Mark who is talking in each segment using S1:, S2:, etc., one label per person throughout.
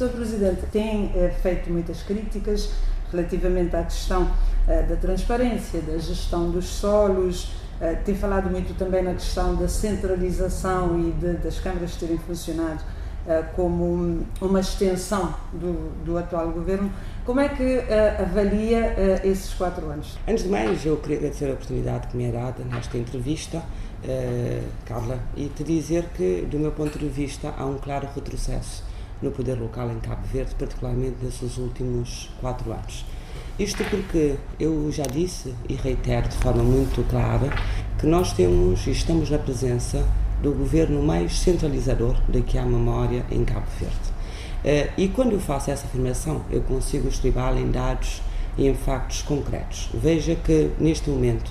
S1: Sr. Presidente, tem é, feito muitas críticas relativamente à questão é, da transparência, da gestão dos solos, é, tem falado muito também na questão da centralização e de, das câmaras terem funcionado como uma extensão do, do atual governo. Como é que avalia esses quatro anos?
S2: Antes de mais, eu queria agradecer a oportunidade que me é dada nesta entrevista, uh, Carla, e te dizer que, do meu ponto de vista, há um claro retrocesso no poder local em Cabo Verde, particularmente nesses últimos quatro anos. Isto porque eu já disse e reitero de forma muito clara que nós temos e estamos na presença do governo mais centralizador de que há memória em Cabo Verde. Uh, e quando eu faço essa afirmação, eu consigo estribá-la em dados e em factos concretos. Veja que, neste momento,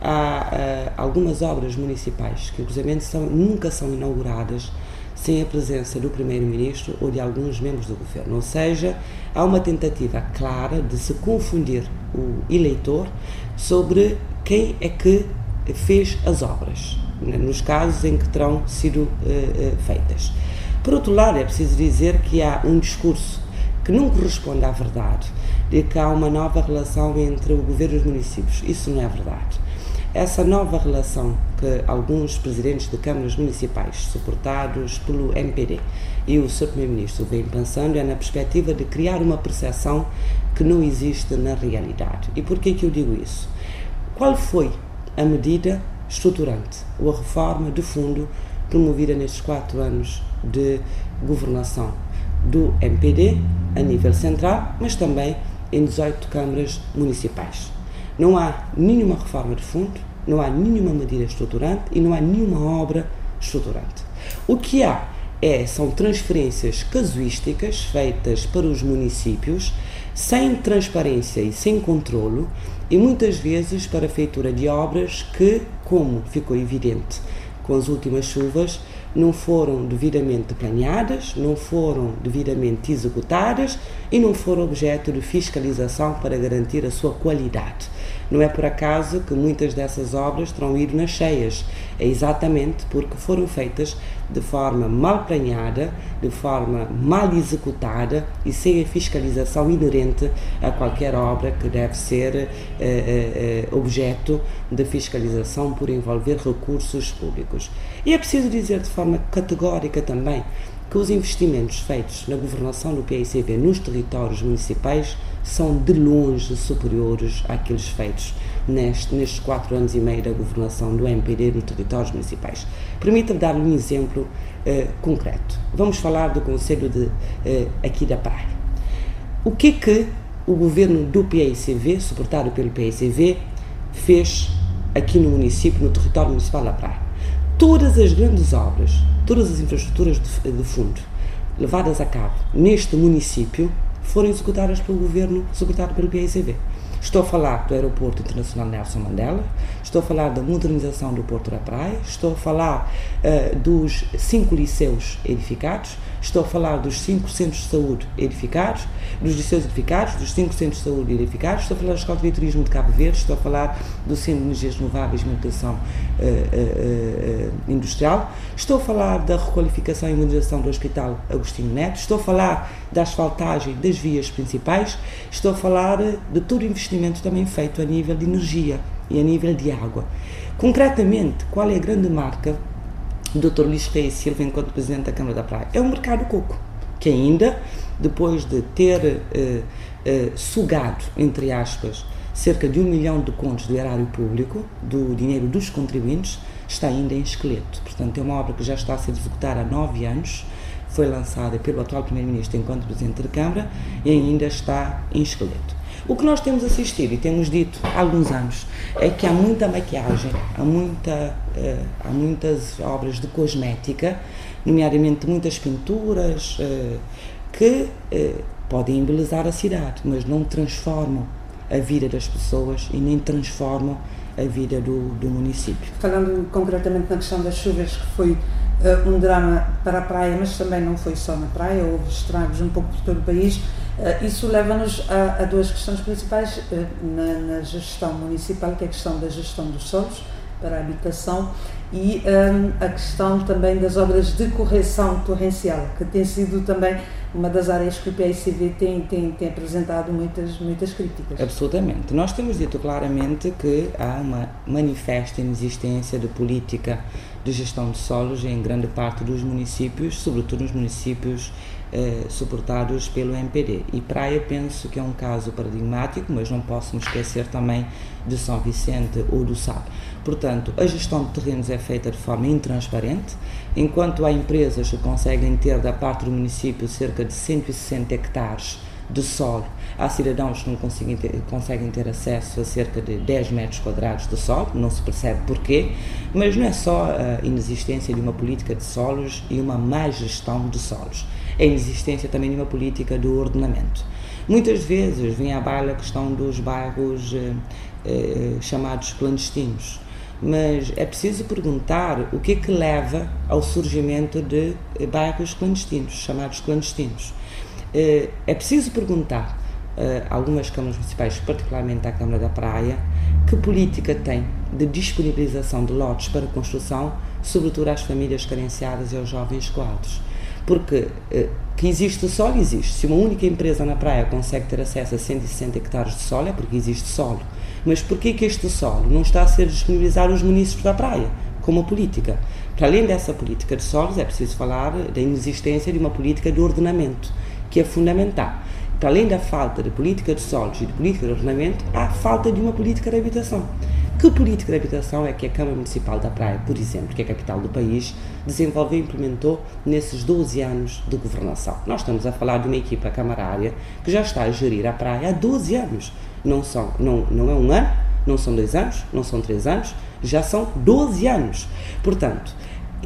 S2: há uh, algumas obras municipais que, inclusive, são, nunca são inauguradas sem a presença do Primeiro-Ministro ou de alguns membros do governo. Ou seja, há uma tentativa clara de se confundir o eleitor sobre quem é que fez as obras, né, nos casos em que terão sido uh, feitas. Por outro lado, é preciso dizer que há um discurso que não corresponde à verdade, de que há uma nova relação entre o governo e os municípios. Isso não é verdade. Essa nova relação que alguns presidentes de câmaras municipais, suportados pelo MPD e o Sr. Primeiro-Ministro, vêm pensando é na perspectiva de criar uma percepção que não existe na realidade. E por que, que eu digo isso? Qual foi a medida estruturante ou a reforma de fundo promovida nestes quatro anos de governação do MPD a nível central, mas também em 18 câmaras municipais. Não há nenhuma reforma de fundo, não há nenhuma medida estruturante e não há nenhuma obra estruturante. O que há é, são transferências casuísticas feitas para os municípios sem transparência e sem controlo e muitas vezes para a feitura de obras que, como ficou evidente com as últimas chuvas, não foram devidamente planeadas, não foram devidamente executadas e não foram objeto de fiscalização para garantir a sua qualidade. Não é por acaso que muitas dessas obras terão ido nas cheias, é exatamente porque foram feitas de forma mal planeada, de forma mal executada e sem a fiscalização inerente a qualquer obra que deve ser eh, eh, eh objeto de fiscalização por envolver recursos públicos. E é preciso dizer de forma categórica também que os investimentos feitos na governação do PICV nos territórios municipais são de longe superiores àqueles feitos neste, nestes quatro anos e meio da governação do MPD nos territórios municipais. Permita-me dar um exemplo eh, concreto. Vamos falar do Conselho de, eh, aqui da Praia. O que que o governo do PICV, suportado pelo PICV, fez aqui no município, no território municipal da Praia? Todas as grandes obras, todas as infraestruturas de, de fundo levadas a cabo neste município foram executadas pelo governo, executado pelo PICV. Estou a falar do Aeroporto Internacional Nelson Mandela, estou a falar da modernização do Porto da Praia, estou a falar uh, dos cinco liceus edificados, estou a falar dos cinco centros de saúde edificados, dos liceus edificados, dos cinco centros de saúde edificados, estou a falar da Escola de Turismo de Cabo Verde, estou a falar do Centro de Energias Renováveis e Manutenção uh, uh, Industrial, estou a falar da requalificação e modernização do Hospital Agostinho Neto, estou a falar da asfaltagem das vias principais, estou a falar de todo o investimento também feito a nível de energia e a nível de água. Concretamente, qual é a grande marca do Dr. Luís Reis Silva enquanto Presidente da Câmara da Praia? É o mercado coco, que ainda, depois de ter uh, uh, sugado, entre aspas, cerca de um milhão de contos do erário público, do dinheiro dos contribuintes, está ainda em esqueleto. Portanto, é uma obra que já está a ser executada há nove anos, foi lançada pelo atual Primeiro-Ministro enquanto Presidente da Câmara e ainda está em esqueleto. O que nós temos assistido e temos dito há alguns anos é que há muita maquiagem, há, muita, uh, há muitas obras de cosmética, nomeadamente muitas pinturas, uh, que uh, podem embelezar a cidade, mas não transformam a vida das pessoas e nem transformam a vida do, do município.
S1: Falando concretamente na questão das chuvas, que foi uh, um drama para a praia, mas também não foi só na praia, houve estragos um pouco por todo o país. Uh, isso leva-nos a, a, duas questões principais uh, na, na, gestão municipal, que é a questão da gestão dos solos para a habitação e um, a questão também das obras de correção torrencial, que tem sido também uma das áreas que o PICV tem, tem, tem apresentado muitas, muitas críticas.
S2: Absolutamente. Nós temos dito claramente que há uma manifesta inexistência de política de gestão de solos em grande parte dos municípios, sobretudo nos municípios eh, suportados pelo MPD. E Praia penso que é um caso paradigmático, mas não posso me esquecer também de São Vicente ou do Sal. Portanto, a gestão de terrenos é feita de forma intransparente, enquanto há empresas que conseguem ter da parte do município cerca de 160 hectares de solo, há cidadãos que não conseguem ter, conseguem ter acesso a cerca de 10 metros quadrados de solo, não se percebe porquê, mas não é só a inexistência de uma política de solos e uma má gestão de solos a inexistência também de uma política do ordenamento. Muitas vezes vem à baila a questão dos bairros eh, eh, chamados clandestinos, mas é preciso perguntar o que é que leva ao surgimento de bairros clandestinos, chamados clandestinos. Eh, é preciso perguntar algumas câmaras municipais, particularmente à Câmara da Praia, que política tem de disponibilização de lotes para construção, sobretudo às famílias carenciadas e aos jovens coados. Porque eh, que existe solo, existe. Se uma única empresa na praia consegue ter acesso a 160 hectares de solo, é porque existe solo. Mas porquê que este solo não está a ser disponibilizado aos municípios da praia, como política? Para além dessa política de solos, é preciso falar da inexistência de uma política de ordenamento, que é fundamental. Para além da falta de política de solos e de política de ordenamento, há falta de uma política de habitação. Que política de habitação é que a Câmara Municipal da Praia, por exemplo, que é a capital do país, desenvolveu e implementou nesses 12 anos de governação? Nós estamos a falar de uma equipa camarária que já está a gerir a praia há 12 anos. Não, são, não, não é um ano, não são dois anos, não são três anos, já são 12 anos. Portanto,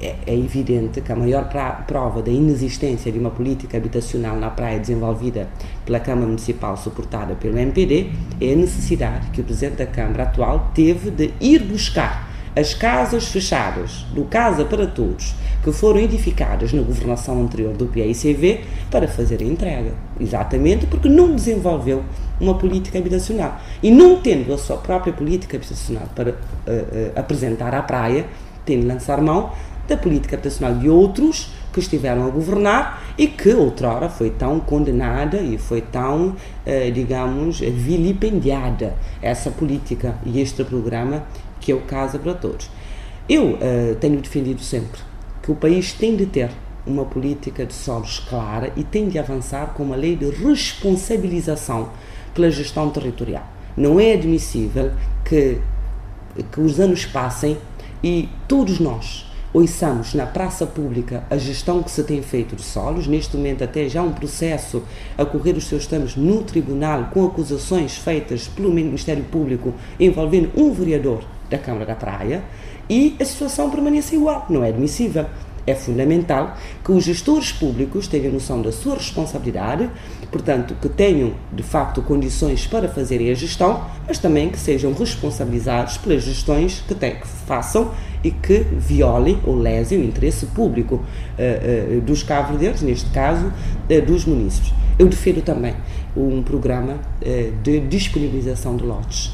S2: é, é evidente que a maior prova da inexistência de uma política habitacional na praia desenvolvida pela Câmara Municipal suportada pelo MPD é a necessidade que o Presidente da Câmara atual teve de ir buscar as casas fechadas do Casa para Todos que foram edificadas na governação anterior do PICV para fazer a entrega. Exatamente porque não desenvolveu uma política habitacional. E não tendo a sua própria política habitacional para uh, uh, apresentar à praia, tem de lançar mão da política habitacional de outros que estiveram a governar e que outrora foi tão condenada e foi tão, eh, digamos, vilipendiada essa política e este programa que é o Casa para Todos. Eu eh, tenho defendido sempre que o país tem de ter uma política de solos clara e tem de avançar com uma lei de responsabilização pela gestão territorial. Não é admissível que, que os anos passem e todos nós, ouçamos na praça pública a gestão que se tem feito de solos, neste momento até já um processo a correr os seus termos no tribunal com acusações feitas pelo Ministério Público envolvendo um vereador da Câmara da Praia e a situação permanece igual, não é admissível. É fundamental que os gestores públicos tenham noção da sua responsabilidade, portanto, que tenham de facto condições para fazerem a gestão, mas também que sejam responsabilizados pelas gestões que, têm, que façam e que violem ou lesem o interesse público uh, uh, dos cabo neste caso, uh, dos municípios. Eu defendo também um programa de disponibilização de lotes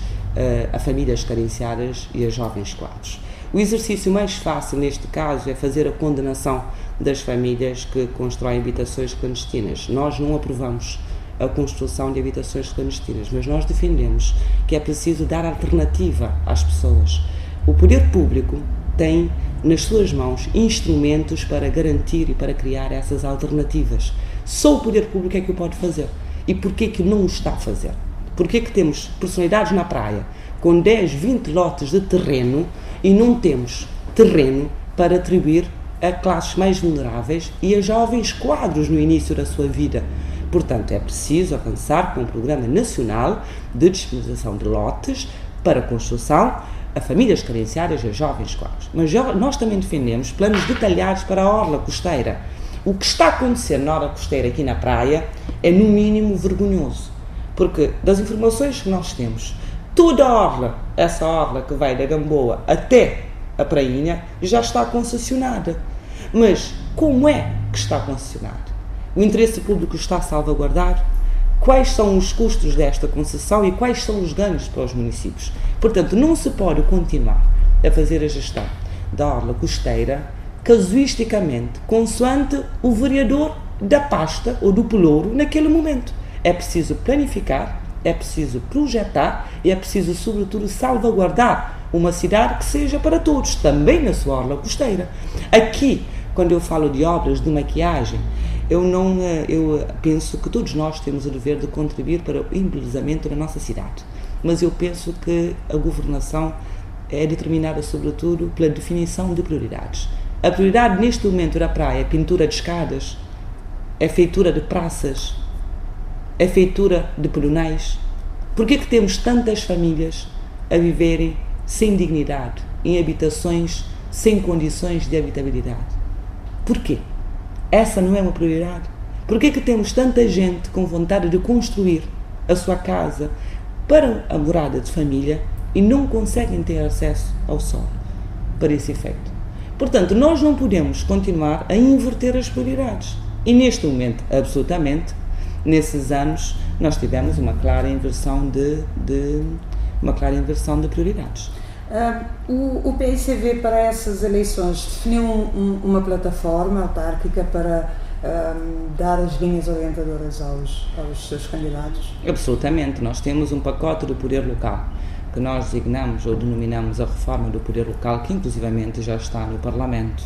S2: a famílias carenciadas e a jovens quadros. O exercício mais fácil neste caso é fazer a condenação das famílias que constroem habitações clandestinas. Nós não aprovamos a construção de habitações clandestinas, mas nós defendemos que é preciso dar alternativa às pessoas. O poder público tem nas suas mãos instrumentos para garantir e para criar essas alternativas. Só o poder público é que o pode fazer. E porquê que não o está a fazer? Porquê que temos personalidades na praia com 10, 20 lotes de terreno e não temos terreno para atribuir a classes mais vulneráveis e a jovens quadros no início da sua vida. Portanto, é preciso avançar com um programa nacional de disponibilização de lotes para construção a famílias carenciadas e a jovens quadros. Mas nós também defendemos planos detalhados para a orla costeira. O que está a acontecer na orla costeira aqui na praia é, no mínimo, vergonhoso. Porque, das informações que nós temos, toda a orla, essa orla que vai da Gamboa até a Prainha, já está concessionada. Mas como é que está concessionada? O interesse público está a salvaguardar? Quais são os custos desta concessão e quais são os ganhos para os municípios? Portanto, não se pode continuar a fazer a gestão da orla costeira, casuisticamente, consoante o vereador da pasta ou do pelouro naquele momento. É preciso planificar, é preciso projetar e é preciso, sobretudo, salvaguardar uma cidade que seja para todos, também na sua orla costeira. Aqui, quando eu falo de obras de maquiagem, eu não eh, eu penso que todos nós temos o dever de contribuir para o embelezamento da nossa cidade. Mas eu penso que a governação é determinada sobretudo pela definição de prioridades. A prioridade neste momento da praia é pintura de escadas, é feitura de praças, é feitura de peronais. Por que temos tantas famílias a viverem sem dignidade, em habitações sem condições de habitabilidade? Porquê? Essa não é uma prioridade? Por que temos tanta gente com vontade de construir a sua casa para a morada de família e não conseguem ter acesso ao sol para esse efeito? Portanto, nós não podemos continuar a inverter as prioridades. E neste momento, absolutamente, nesses anos, nós tivemos uma clara inversão de, de uma clara inversão de prioridades.
S1: Uh, o, o PICV para essas eleições definiu um, um, uma plataforma autárquica para uh, dar as linhas orientadoras aos, aos seus candidatos?
S2: Absolutamente. Nós temos um pacote do poder local que nós designamos ou denominamos a reforma do poder local, que inclusivamente já está no Parlamento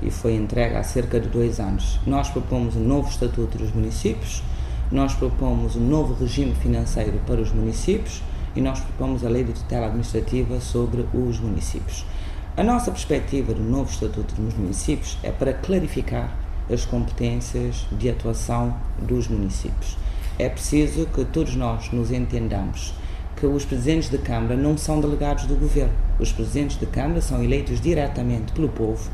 S2: e foi entregue há cerca de dois anos. Nós propomos um novo Estatuto dos Municípios, nós propomos um novo regime financeiro para os municípios e nós propomos a lei de tutela administrativa sobre os municípios. A nossa perspectiva do novo Estatuto dos Municípios é para clarificar as competências de atuação dos municípios. É preciso que todos nós nos entendamos que os presidentes de Câmara não são delegados do governo. Os presidentes de Câmara são eleitos diretamente pelo povo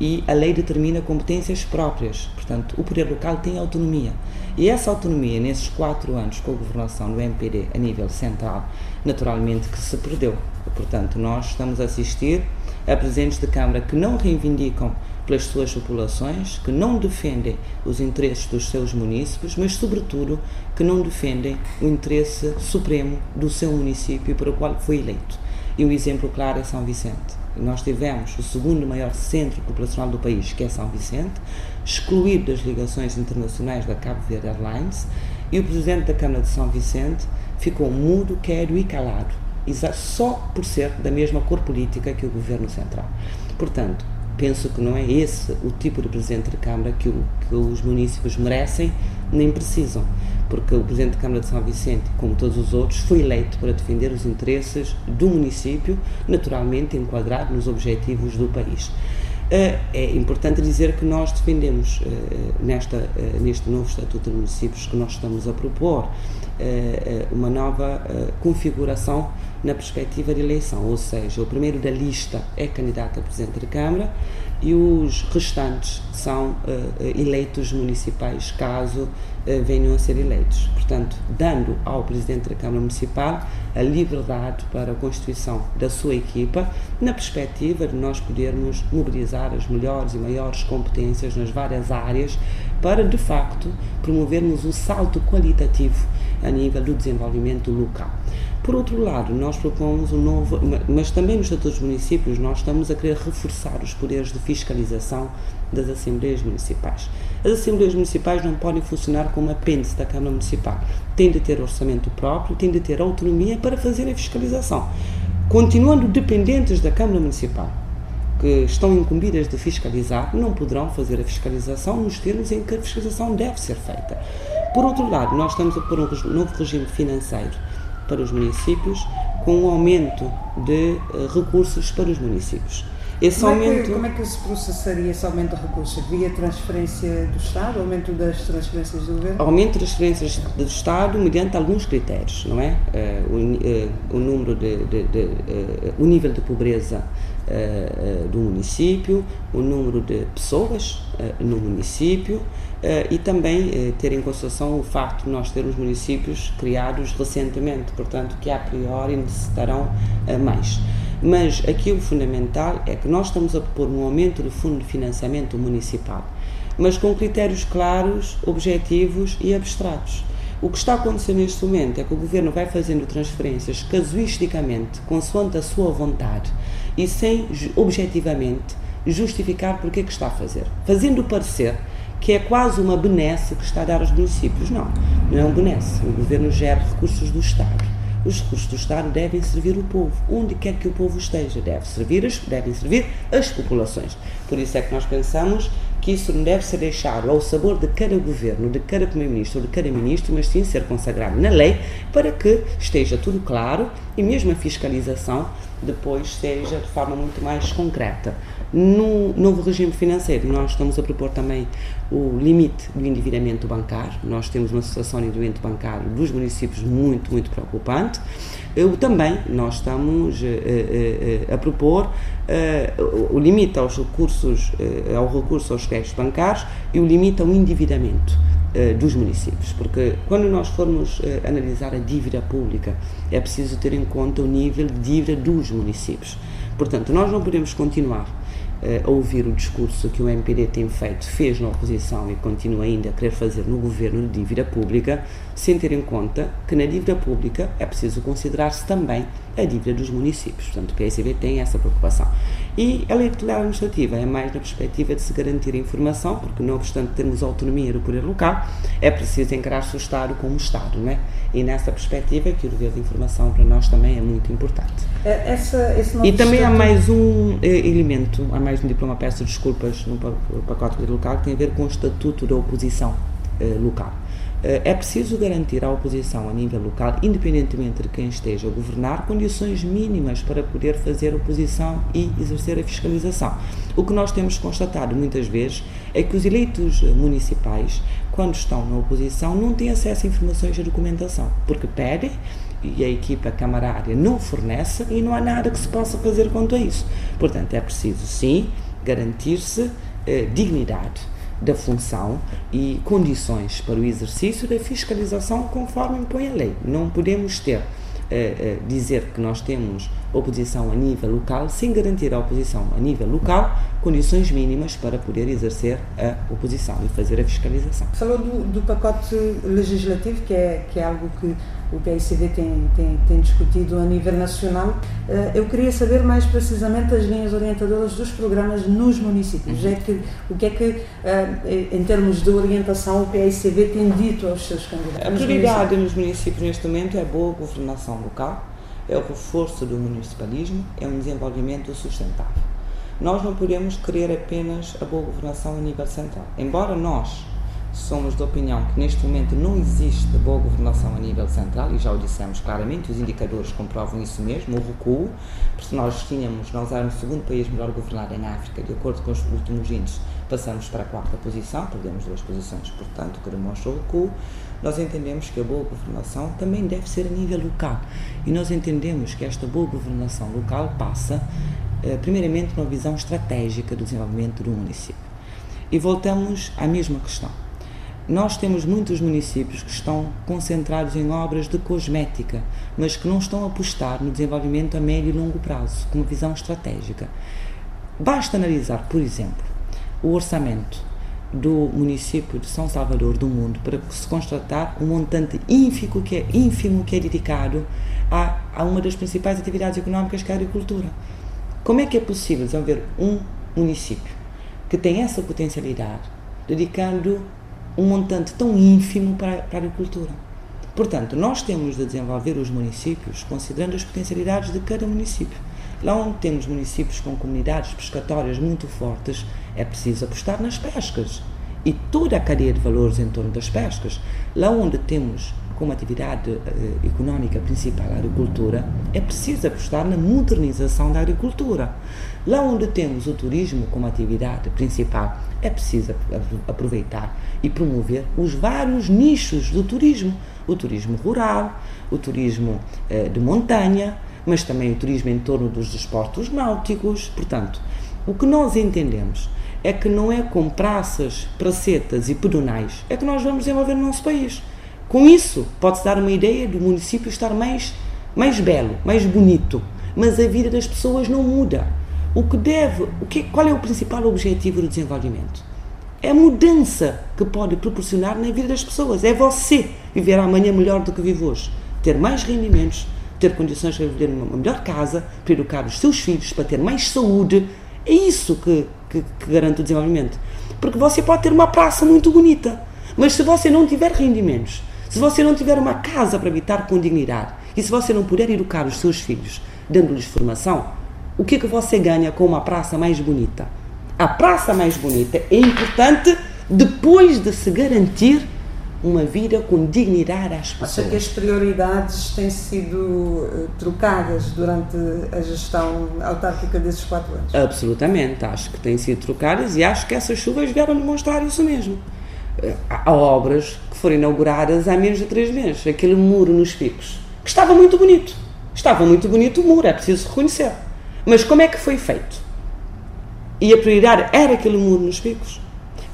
S2: e a lei determina competências próprias. Portanto, o poder local tem autonomia. E essa autonomia, nesses quatro anos com a governação do MPD a nível central, naturalmente que se perdeu. Portanto, nós estamos a assistir a presidentes de Câmara que não reivindicam pelas suas populações, que não defendem os interesses dos seus municípios, mas, sobretudo, que não defendem o interesse supremo do seu município para o qual foi eleito. E o exemplo claro é São Vicente. Nós tivemos o segundo maior centro populacional do país, que é São Vicente, excluído das ligações internacionais da Cabo Verde Airlines, e o presidente da Câmara de São Vicente ficou mudo, quero e calado, só por ser da mesma cor política que o governo central. Portanto, penso que não é esse o tipo de presidente de Câmara que, o, que os municípios merecem nem precisam porque o Presidente da Câmara de São Vicente, como todos os outros, foi eleito para defender os interesses do município, naturalmente enquadrado nos objetivos do país. Eh, é importante dizer que nós defendemos eh, nesta, eh, neste novo Estatuto de Municípios que nós estamos a propor uma nova configuração na perspectiva de eleição, ou seja, o primeiro da lista é candidato a Presidente da Câmara e os restantes são eleitos municipais caso eh, venham a ser eleitos. Portanto, dando ao Presidente da Câmara Municipal a liberdade para a constituição da sua equipa, na perspectiva de nós podermos mobilizar as melhores e maiores competências nas várias áreas para, de facto, promovermos o salto qualitativo a nível do desenvolvimento local. Por outro lado, nós propomos um novo, mas também nos Estatutos dos Municípios, nós estamos a querer reforçar os poderes de fiscalização das Assembleias Municipais. As Assembleias Municipais não podem funcionar como apêndice da Câmara Municipal. Têm de ter orçamento próprio, têm de ter autonomia para fazer a fiscalização. Continuando dependentes da Câmara Municipal, que estão incumbidas de fiscalizar, não poderão fazer a fiscalização nos termos em que a fiscalização deve ser feita. Por outro lado, nós estamos a pôr um novo regime financeiro para os municípios, com um aumento de uh, recursos para os municípios.
S1: Esse como, aumento... é que, como é que se processaria esse aumento de recursos? Via transferência do Estado, aumento das transferências do Governo?
S2: Aumento das transferências do Estado mediante alguns critérios, não é? Uh, o, uh, o, número de, de, de o nível de pobreza do município, o número de pessoas no município e também ter em consideração o facto de nós termos municípios criados recentemente, portanto que a priori necessitarão mais. Mas aqui o fundamental é que nós estamos a propor um aumento do fundo de financiamento municipal, mas com critérios claros, objetivos e abstratos. O que está acontecendo neste momento é que o Governo vai fazendo transferências casuisticamente, consoante a sua vontade, e sem objetivamente justificar porque é que está a fazer. Fazendo parecer que é quase uma benesse que está a dar aos municípios. Não, não é um benesse. O governo gera recursos do Estado. Os recursos do Estado devem servir o povo, onde quer que o povo esteja. Deve servir as, devem servir as populações. Por isso é que nós pensamos que isso não deve ser deixado ao sabor de cada governo, de cada primeiro-ministro de cada ministro, mas sim ser consagrado na lei para que esteja tudo claro e mesmo a fiscalização depois seja de forma muito mais concreta. No novo regime financeiro, nós estamos a propor também o limite do endividamento bancário. Nós temos uma situação de endividamento bancário dos municípios muito, muito preocupante. Eu, também nós estamos uh, uh, uh, a propor o limite aos recursos, ao recurso aos créditos bancários e o limite ao endividamento dos municípios, porque quando nós formos analisar a dívida pública é preciso ter em conta o nível de dívida dos municípios. Portanto, nós não podemos continuar uh, ouvir o discurso que o MPD tem feito, fez na oposição e continua ainda a querer fazer no governo de dívida pública, sem ter em conta que na dívida pública é preciso considerar-se também a dívida dos municípios. Portanto, o PSB tem essa preocupação. E a lei tutelar administrativa é mais na perspectiva de se garantir a informação, porque não obstante termos autonomia do poder local, é preciso encarar-se o Estado como Estado, não é? E nessa perspectiva é que o dever de informação para nós também é muito importante.
S1: É, essa,
S2: e também há mais um eh, elemento, há mais um diploma, peço desculpas, no pacote do poder local, que tem a ver com o estatuto da oposição eh, local. Eh, é preciso garantir à oposição a nível local, independentemente de quem esteja a governar, condições mínimas para poder fazer oposição e exercer a fiscalização. O que nós temos constatado muitas vezes é que os eleitos municipais, quando estão na oposição, não têm acesso a informações de documentação, porque pedem e a equipa camarária não fornece e não há nada que se possa fazer quanto a isso. Portanto, é preciso sim garantir-se eh, dignidade da função e condições para o exercício da fiscalização conforme impõe a lei. Não podemos ter Uh, uh, dizer que nós temos oposição a nível local sem garantir à oposição a nível local condições mínimas para poder exercer a oposição e fazer a fiscalização.
S1: Falou do, do pacote legislativo, que é, que é algo que o PICV tem, tem, tem discutido a nível nacional. Eh, eu queria saber mais precisamente as linhas orientadoras dos programas nos municípios. É que, o que é que, eh, em termos de orientação, o PICV tem dito aos seus candidatos?
S2: A prioridade nos municípios neste momento é a boa governação local, é o reforço do municipalismo, é um desenvolvimento sustentável. Nós não podemos querer apenas a boa governação a nível central. Embora nós somos da opinião que neste momento não existe boa governação a nível central, e já o dissemos claramente, os indicadores comprovam isso mesmo, o recuo, porque nós tínhamos, nós éramos o segundo país melhor governado em África, de acordo com os últimos índices, passamos para a quarta posição, perdemos duas posições, portanto, que demonstra o recuo, nós entendemos que a boa governação também deve ser a nível local, e nós entendemos que esta boa governação local passa, eh, primeiramente, uma visão estratégica do desenvolvimento do município. E voltamos à mesma questão nós temos muitos municípios que estão concentrados em obras de cosmética, mas que não estão a apostar no desenvolvimento a médio e longo prazo, com uma visão estratégica. Basta analisar, por exemplo, o orçamento do município de São Salvador do Mundo para se constatar um montante ínfimo que é, ínfimo que é dedicado a, a uma das principais atividades económicas que é a agricultura. Como é que é possível desenvolver um município que tem essa potencialidade, dedicando um montante tão ínfimo para, para a agricultura. Portanto, nós temos de desenvolver os municípios considerando as potencialidades de cada município. Lá onde temos municípios com comunidades pescatórias muito fortes, é preciso apostar nas pescas e toda a cadeia de valores em torno das pescas. Lá onde temos como atividade uh, económica principal a agricultura, é preciso apostar na modernização da agricultura. Lá onde temos o turismo como atividade principal, é preciso aproveitar e promover os vários nichos do turismo: o turismo rural, o turismo uh, de montanha, mas também o turismo em torno dos desportos náuticos. Portanto, o que nós entendemos é que não é com praças, pracetas e pedonais é que nós vamos desenvolver o nosso país. Com isso, pode-se dar uma ideia do município estar mais, mais belo, mais bonito, mas a vida das pessoas não muda. O que deve, o que, qual é o principal objetivo do desenvolvimento? É a mudança que pode proporcionar na vida das pessoas. É você viver amanhã melhor do que vive hoje, ter mais rendimentos, ter condições para viver numa melhor casa, para educar os seus filhos, para ter mais saúde. É isso que, que, que garante o desenvolvimento. Porque você pode ter uma praça muito bonita, mas se você não tiver rendimentos, se você não tiver uma casa para habitar com dignidade e se você não puder educar os seus filhos, dando-lhes formação, o que é que você ganha com uma praça mais bonita? A praça mais bonita é importante depois de se garantir uma vida com dignidade às pessoas.
S1: Acha que as prioridades têm sido uh, trocadas durante a gestão autárquica desses quatro anos?
S2: Absolutamente, acho que têm sido trocadas e acho que essas chuvas vieram demonstrar isso mesmo. Uh, há obras que foram inauguradas há menos de três meses. Aquele muro nos picos, que estava muito bonito. Estava muito bonito o muro, é preciso reconhecer. Mas como é que foi feito? E a prioridade era aquele muro nos picos?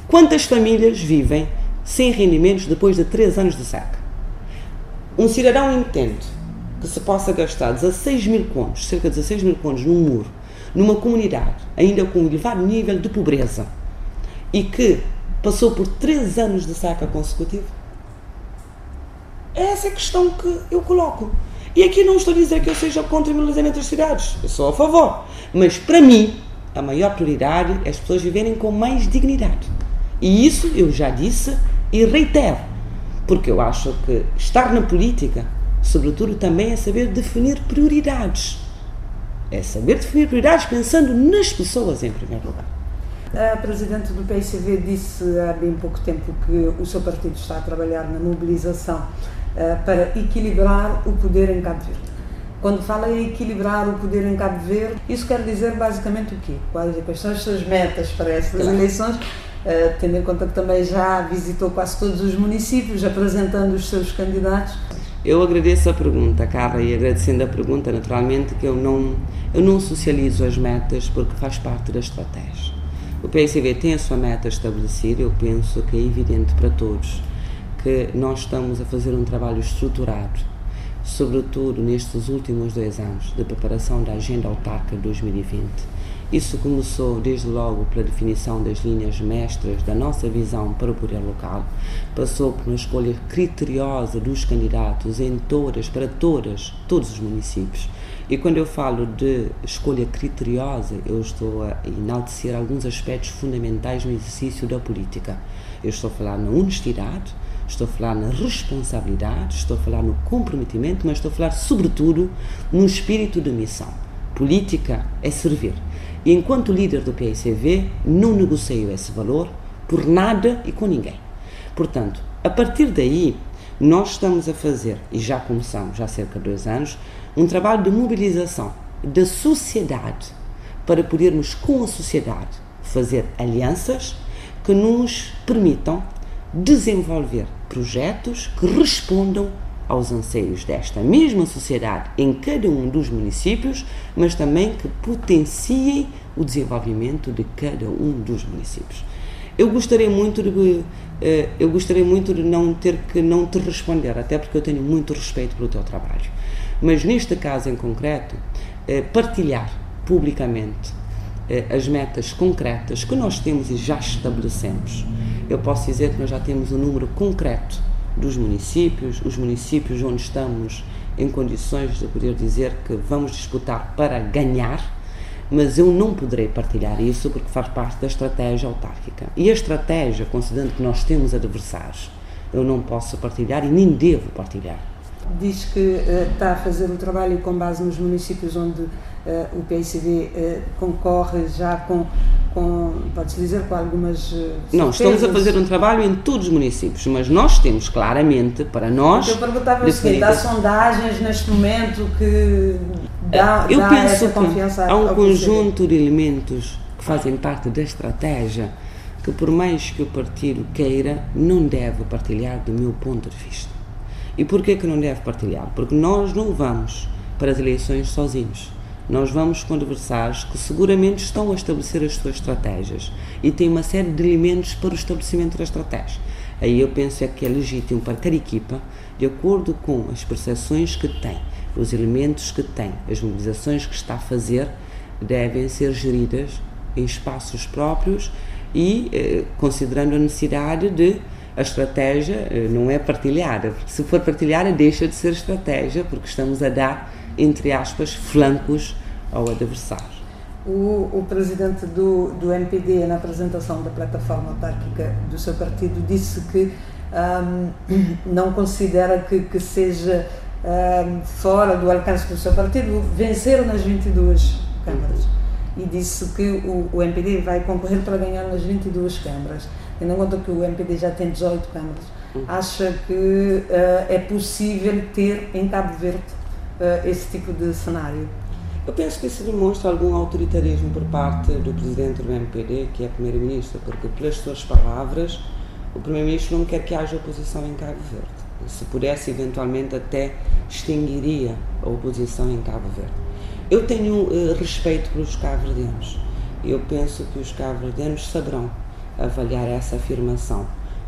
S2: Quantas famílias vivem sem rendimentos depois de 3 anos de seca? Um cidadão entende que se possa gastar 16 mil contos, cerca de 16 mil contos, num muro, numa comunidade ainda com um elevado nível de pobreza e que passou por 3 anos de seca consecutiva? Essa é a questão que eu coloco. E aqui não estou a dizer que eu seja contra o mobilizamento das cidades, eu sou a favor. Mas para mim, a maior prioridade é as pessoas viverem com mais dignidade. E isso eu já disse e reitero, porque eu acho que estar na política, sobretudo, também é saber definir prioridades. É saber definir prioridades pensando nas pessoas em primeiro lugar.
S1: A Presidente do PSV disse há bem pouco tempo que o seu partido está a trabalhar na mobilização uh, para equilibrar o poder em Cabo Verde. Quando fala em equilibrar o poder em Cabo Verde, isso quer dizer basicamente o quê? Quais, quais são as suas metas para estas claro. eleições? Uh, tendo em conta que também já visitou quase todos os municípios, apresentando os seus candidatos.
S2: Eu agradeço a pergunta, Carla, e agradecendo a pergunta, naturalmente, que eu não, eu não socializo as metas porque faz parte da estratégia. O PSV tem a sua meta estabelecida, eu penso que é evidente para todos que nós estamos a fazer um trabalho estruturado, sobretudo nestes últimos dois anos de preparação da Agenda Autarca 2020 isso começou desde logo pela definição das linhas mestras da nossa visão para o poder local, passou por uma escolha criteriosa dos candidatos em todas, para todas, todos os municípios. E quando eu falo de escolha criteriosa, eu estou a enaltecer alguns aspectos fundamentais no exercício da política. Eu estou a falar na honestidade, estou a falar na responsabilidade, estou a falar no comprometimento, mas estou a falar sobretudo no espírito de missão. Política é servir. E enquanto líder do PSV, não negocio esse valor por nada e com ninguém. Portanto, a partir daí, nós estamos a fazer, e já começamos há cerca de dois anos, um trabalho de mobilização da sociedade para podermos, com a sociedade, fazer alianças que nos permitam desenvolver projetos que respondam aos anseios desta mesma sociedade em cada um dos municípios, mas também que potenciem o desenvolvimento de cada um dos municípios. Eu gostaria muito de eh, eu gostaria muito de não ter que não te responder, até porque eu tenho muito respeito pelo teu trabalho. Mas neste caso em concreto, eh, partilhar publicamente eh, as metas concretas que nós temos e já estabelecemos. Eu posso dizer que nós já temos um número concreto dos municípios, os municípios onde estamos em condições de poder dizer que vamos disputar para ganhar, mas eu não poderei partilhar isso porque faz parte da estratégia autárquica. E a estratégia, considerando que nós temos adversários, eu não posso partilhar e nem devo partilhar.
S1: Diz que uh, está a fazer um trabalho com base nos municípios onde uh, o PICD uh, eh, concorre já com com, pode-se dizer, com algumas. Uh,
S2: não, estamos a fazer um trabalho em todos os municípios, mas nós temos claramente para nós.
S1: Eu perguntava o seguinte: há sondagens neste momento que dá,
S2: Eu
S1: dá
S2: penso que há um conjunto de elementos que fazem parte da estratégia que, por mais que o partido queira, não deve partilhar do meu ponto de vista. E porquê que não deve partilhar? Porque nós não vamos para as eleições sozinhos nós vamos com adversários que seguramente estão a estabelecer as suas estratégias e têm uma série de elementos para o estabelecimento da estratégia. Aí eu penso é que é legítimo para cada equipa, de acordo com as percepções que tem, os elementos que tem, as mobilizações que está a fazer, devem ser geridas em espaços próprios e eh, considerando a necessidade de a estratégia eh, não é partilhada. Se for partilhada, deixa de ser estratégia, porque estamos a dar, entre aspas, flancos ao adversário.
S1: O, o presidente do, do MPD, na apresentação da plataforma autárquica do seu partido, disse que um, não considera que, que seja um, fora do alcance do seu partido vencer nas 22 câmaras. E disse que o, o MPD vai concorrer para ganhar nas 22 câmaras. Tendo em conta que o MPD já tem 18 câmaras, acha que uh, é possível ter em Cabo Verde uh, esse tipo de cenário?
S2: Eu penso que isso demonstra algum autoritarismo por parte do presidente do MPD, que é primeiro-ministro, porque pelas suas palavras, o primeiro-ministro não quer que haja oposição em Cabo Verde. Se pudesse, eventualmente, até extinguiria a oposição em Cabo Verde. Eu tenho uh, respeito pelos cabo-verdianos. Eu penso que os cabo-verdianos saberão avaliar essa afirmação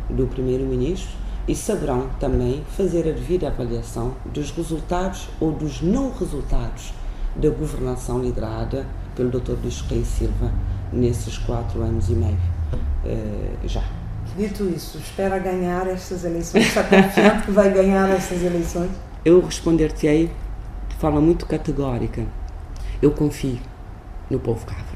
S2: do primeiro-ministro e saberão também fazer a devida avaliação dos resultados ou dos não resultados da governação liderada pelo Dr. Luís Reis Silva nesses quatro anos e meio uh, já.
S1: Dito isso, espera ganhar estas eleições? Está confiante que vai ganhar estas eleições?
S2: Eu responder-te-ei de forma muito categórica. Eu confio no povo cabo